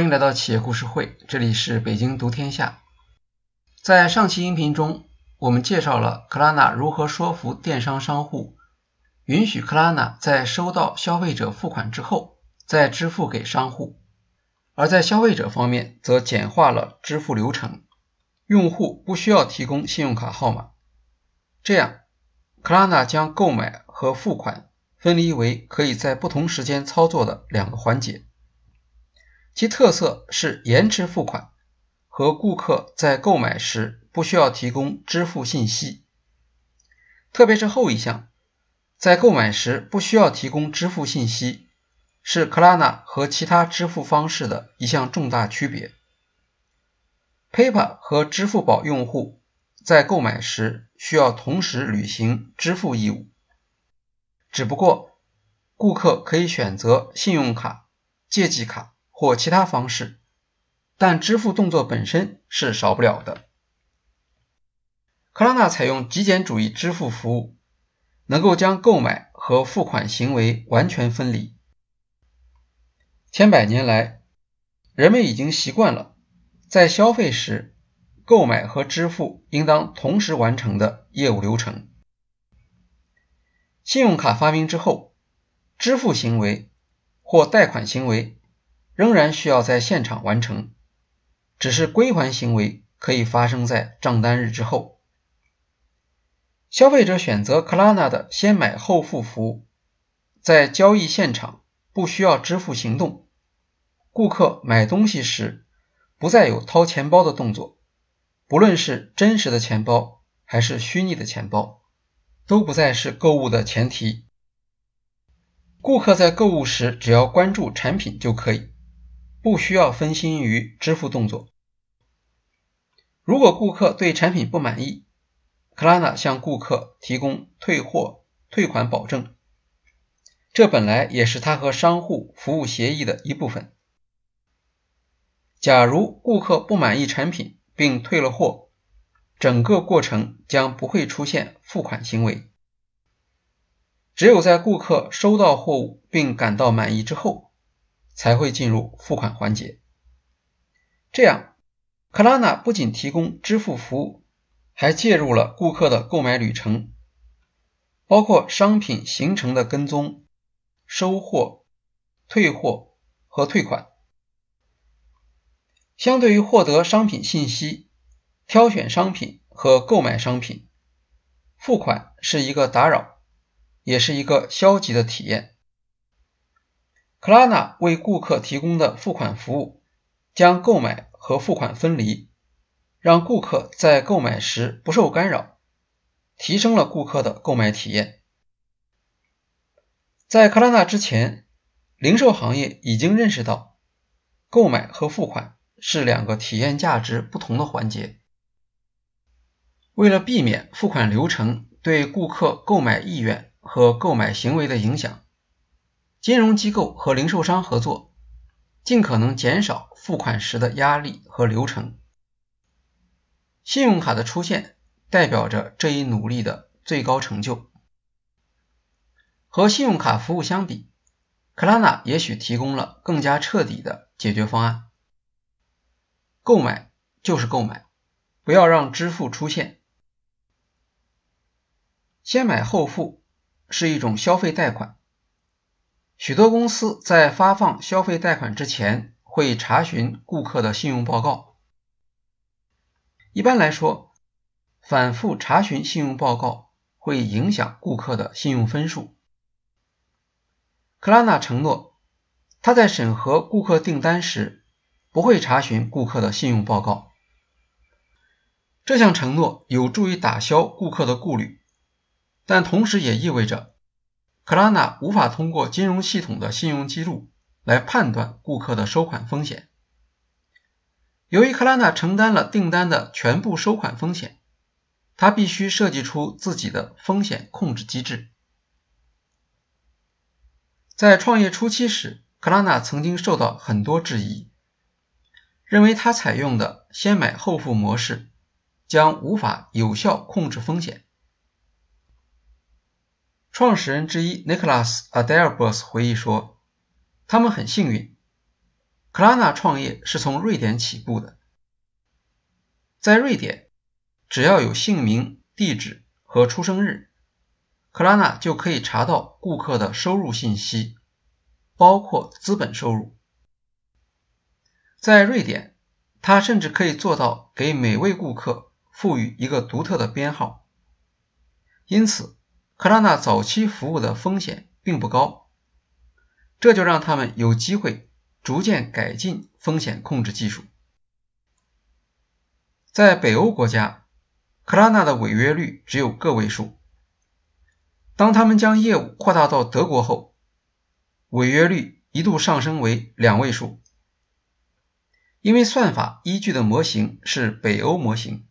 欢迎来到企业故事会，这里是北京读天下。在上期音频中，我们介绍了克拉纳如何说服电商商户，允许克拉纳在收到消费者付款之后再支付给商户，而在消费者方面则简化了支付流程，用户不需要提供信用卡号码。这样，克拉纳将购买和付款分离为可以在不同时间操作的两个环节。其特色是延迟付款和顾客在购买时不需要提供支付信息，特别是后一项，在购买时不需要提供支付信息，是克拉纳和其他支付方式的一项重大区别。PayPal 和支付宝用户在购买时需要同时履行支付义务，只不过顾客可以选择信用卡、借记卡。或其他方式，但支付动作本身是少不了的。克拉纳采用极简主义支付服务，能够将购买和付款行为完全分离。千百年来，人们已经习惯了在消费时，购买和支付应当同时完成的业务流程。信用卡发明之后，支付行为或贷款行为。仍然需要在现场完成，只是归还行为可以发生在账单日之后。消费者选择克拉纳的先买后付服务，在交易现场不需要支付行动，顾客买东西时不再有掏钱包的动作，不论是真实的钱包还是虚拟的钱包，都不再是购物的前提。顾客在购物时只要关注产品就可以。不需要分心于支付动作。如果顾客对产品不满意，克拉纳向顾客提供退货、退款保证，这本来也是他和商户服务协议的一部分。假如顾客不满意产品并退了货，整个过程将不会出现付款行为。只有在顾客收到货物并感到满意之后。才会进入付款环节。这样，克拉纳不仅提供支付服务，还介入了顾客的购买旅程，包括商品行程的跟踪、收货、退货和退款。相对于获得商品信息、挑选商品和购买商品，付款是一个打扰，也是一个消极的体验。克拉纳为顾客提供的付款服务，将购买和付款分离，让顾客在购买时不受干扰，提升了顾客的购买体验。在克拉纳之前，零售行业已经认识到，购买和付款是两个体验价值不同的环节。为了避免付款流程对顾客购买意愿和购买行为的影响。金融机构和零售商合作，尽可能减少付款时的压力和流程。信用卡的出现代表着这一努力的最高成就。和信用卡服务相比，克拉纳也许提供了更加彻底的解决方案。购买就是购买，不要让支付出现。先买后付是一种消费贷款。许多公司在发放消费贷款之前会查询顾客的信用报告。一般来说，反复查询信用报告会影响顾客的信用分数。克拉纳承诺，他在审核顾客订单时不会查询顾客的信用报告。这项承诺有助于打消顾客的顾虑，但同时也意味着。克拉纳无法通过金融系统的信用记录来判断顾客的收款风险。由于克拉纳承担了订单的全部收款风险，他必须设计出自己的风险控制机制。在创业初期时，克拉纳曾经受到很多质疑，认为他采用的先买后付模式将无法有效控制风险。创始人之一 Nicholas Adalbers 回忆说：“他们很幸运，克拉纳创业是从瑞典起步的，在瑞典，只要有姓名、地址和出生日，克拉纳就可以查到顾客的收入信息，包括资本收入。在瑞典，他甚至可以做到给每位顾客赋予一个独特的编号。因此，克拉纳早期服务的风险并不高，这就让他们有机会。逐渐改进风险控制技术。在北欧国家，克拉纳的违约率只有个位数。当他们将业务扩大到德国后，违约率一度上升为两位数。因为算法依据的模型是北欧模型，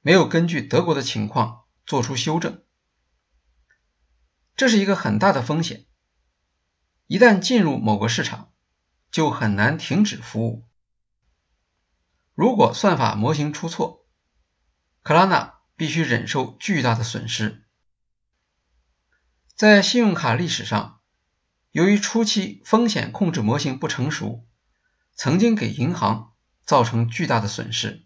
没有根据德国的情况做出修正，这是一个很大的风险。一旦进入某个市场，就很难停止服务。如果算法模型出错，克拉纳必须忍受巨大的损失。在信用卡历史上，由于初期风险控制模型不成熟，曾经给银行造成巨大的损失。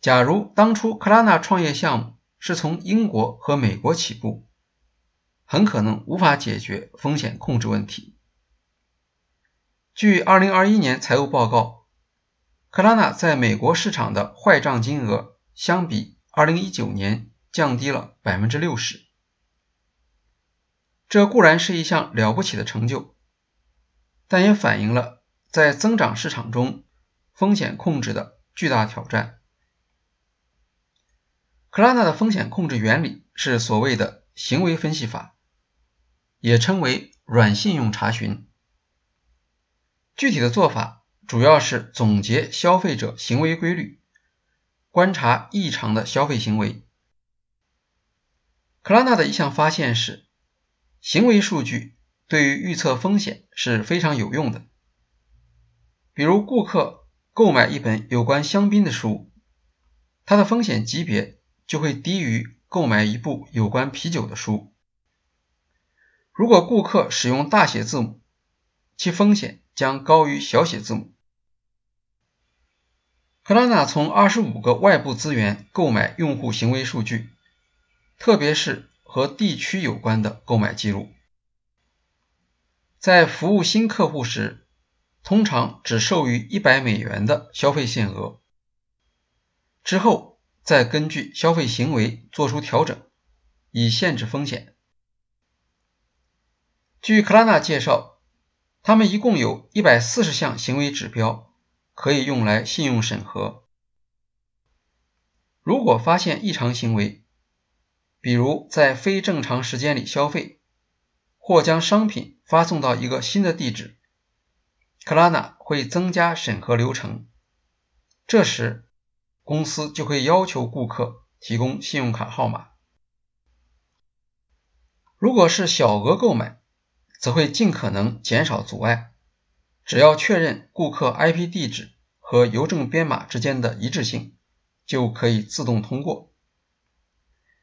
假如当初克拉纳创业项目是从英国和美国起步，很可能无法解决风险控制问题。据2021年财务报告，克拉纳在美国市场的坏账金额相比2019年降低了60%。这固然是一项了不起的成就，但也反映了在增长市场中风险控制的巨大挑战。克拉纳的风险控制原理是所谓的行为分析法，也称为软信用查询。具体的做法主要是总结消费者行为规律，观察异常的消费行为。克拉纳的一项发现是，行为数据对于预测风险是非常有用的。比如，顾客购买一本有关香槟的书，它的风险级别就会低于购买一部有关啤酒的书。如果顾客使用大写字母，其风险。将高于小写字母。克拉纳从二十五个外部资源购买用户行为数据，特别是和地区有关的购买记录。在服务新客户时，通常只授予一百美元的消费限额，之后再根据消费行为做出调整，以限制风险。据克拉纳介绍。他们一共有一百四十项行为指标可以用来信用审核。如果发现异常行为，比如在非正常时间里消费，或将商品发送到一个新的地址，克拉纳会增加审核流程。这时，公司就会要求顾客提供信用卡号码。如果是小额购买，则会尽可能减少阻碍，只要确认顾客 IP 地址和邮政编码之间的一致性，就可以自动通过。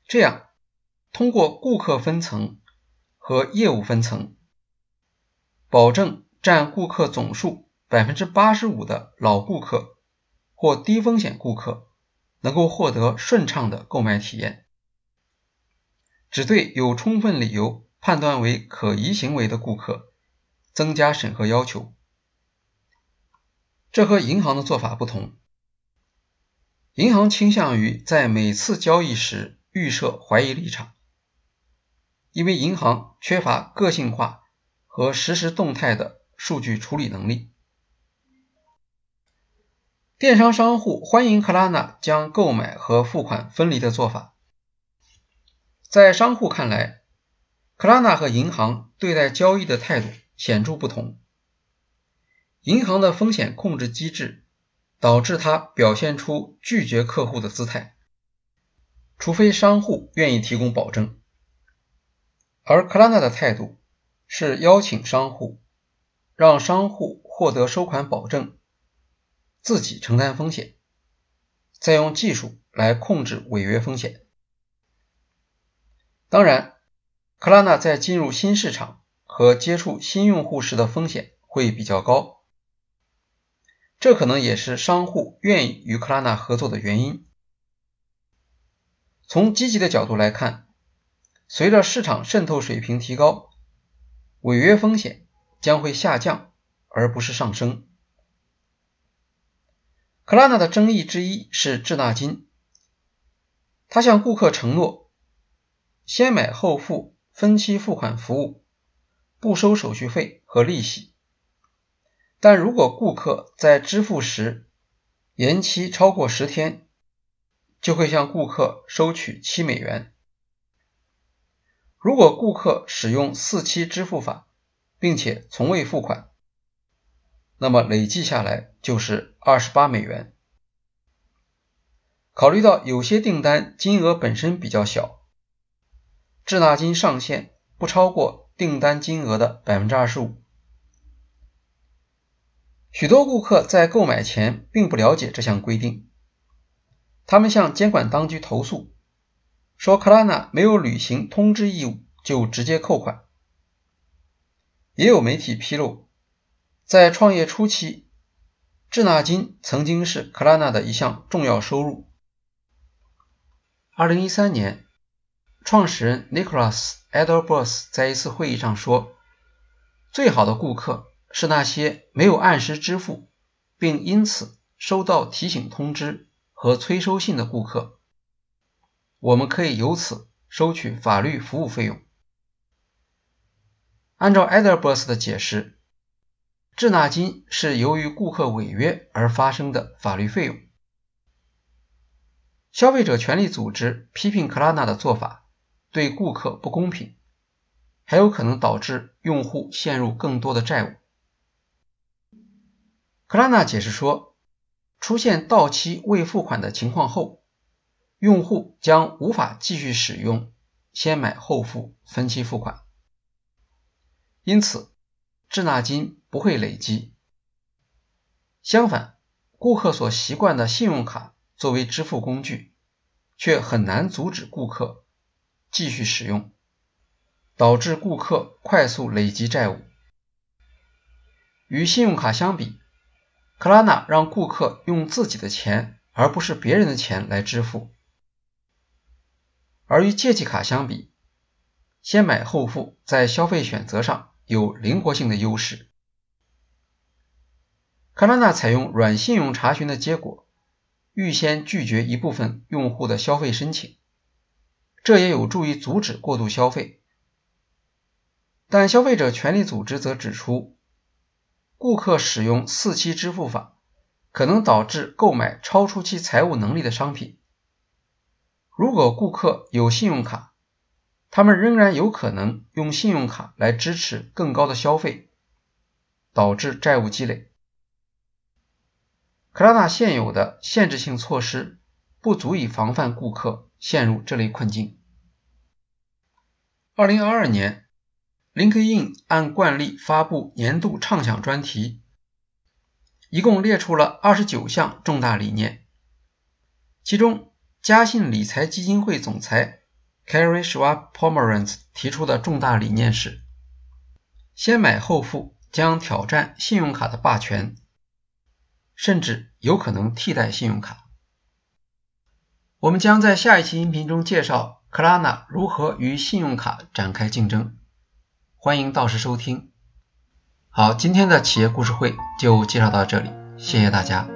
这样，通过顾客分层和业务分层，保证占顾客总数百分之八十五的老顾客或低风险顾客能够获得顺畅的购买体验。只对有充分理由。判断为可疑行为的顾客，增加审核要求。这和银行的做法不同。银行倾向于在每次交易时预设怀疑立场，因为银行缺乏个性化和实时动态的数据处理能力。电商商户欢迎克拉纳将购买和付款分离的做法，在商户看来。克拉纳和银行对待交易的态度显著不同。银行的风险控制机制导致他表现出拒绝客户的姿态，除非商户愿意提供保证。而克拉纳的态度是邀请商户，让商户获得收款保证，自己承担风险，再用技术来控制违约风险。当然。克拉纳在进入新市场和接触新用户时的风险会比较高。这可能也是商户愿意与克拉纳合作的原因。从积极的角度来看，随着市场渗透水平提高，违约风险将会下降，而不是上升。克拉纳的争议之一是滞纳金，他向顾客承诺先买后付分期付款服务，不收手续费和利息。但如果顾客在支付时延期超过十天，就会向顾客收取七美元。如果顾客使用四期支付法，并且从未付款，那么累计下来就是二十八美元。考虑到有些订单金额本身比较小，滞纳金上限不超过订单金额的百分之二十五。许多顾客在购买前并不了解这项规定，他们向监管当局投诉，说克拉纳没有履行通知义务就直接扣款。也有媒体披露，在创业初期，滞纳金曾经是克拉纳的一项重要收入。二零一三年，创始人 Nicholas Edelbers 在一次会议上说：“最好的顾客。”是那些没有按时支付，并因此收到提醒通知和催收信的顾客，我们可以由此收取法律服务费用。按照 Edelbers 的解释，滞纳金是由于顾客违约而发生的法律费用。消费者权利组织批评克拉纳的做法对顾客不公平，还有可能导致用户陷入更多的债务。克拉纳解释说，出现到期未付款的情况后，用户将无法继续使用先买后付分期付款，因此滞纳金不会累积。相反，顾客所习惯的信用卡作为支付工具，却很难阻止顾客继续使用，导致顾客快速累积债务。与信用卡相比，克拉纳让顾客用自己的钱，而不是别人的钱来支付，而与借记卡相比，先买后付在消费选择上有灵活性的优势。卡拉纳采用软信用查询的结果，预先拒绝一部分用户的消费申请，这也有助于阻止过度消费。但消费者权利组织则指出。顾客使用四期支付法，可能导致购买超出其财务能力的商品。如果顾客有信用卡，他们仍然有可能用信用卡来支持更高的消费，导致债务积累。克拉纳现有的限制性措施不足以防范顾客陷入这类困境。二零二二年。LinkedIn 按惯例发布年度畅想专题，一共列出了二十九项重大理念。其中，嘉信理财基金会总裁 Carrie Schwab Pomeranz 提出的重大理念是：先买后付将挑战信用卡的霸权，甚至有可能替代信用卡。我们将在下一期音频中介绍克拉纳如何与信用卡展开竞争。欢迎到时收听。好，今天的企业故事会就介绍到这里，谢谢大家。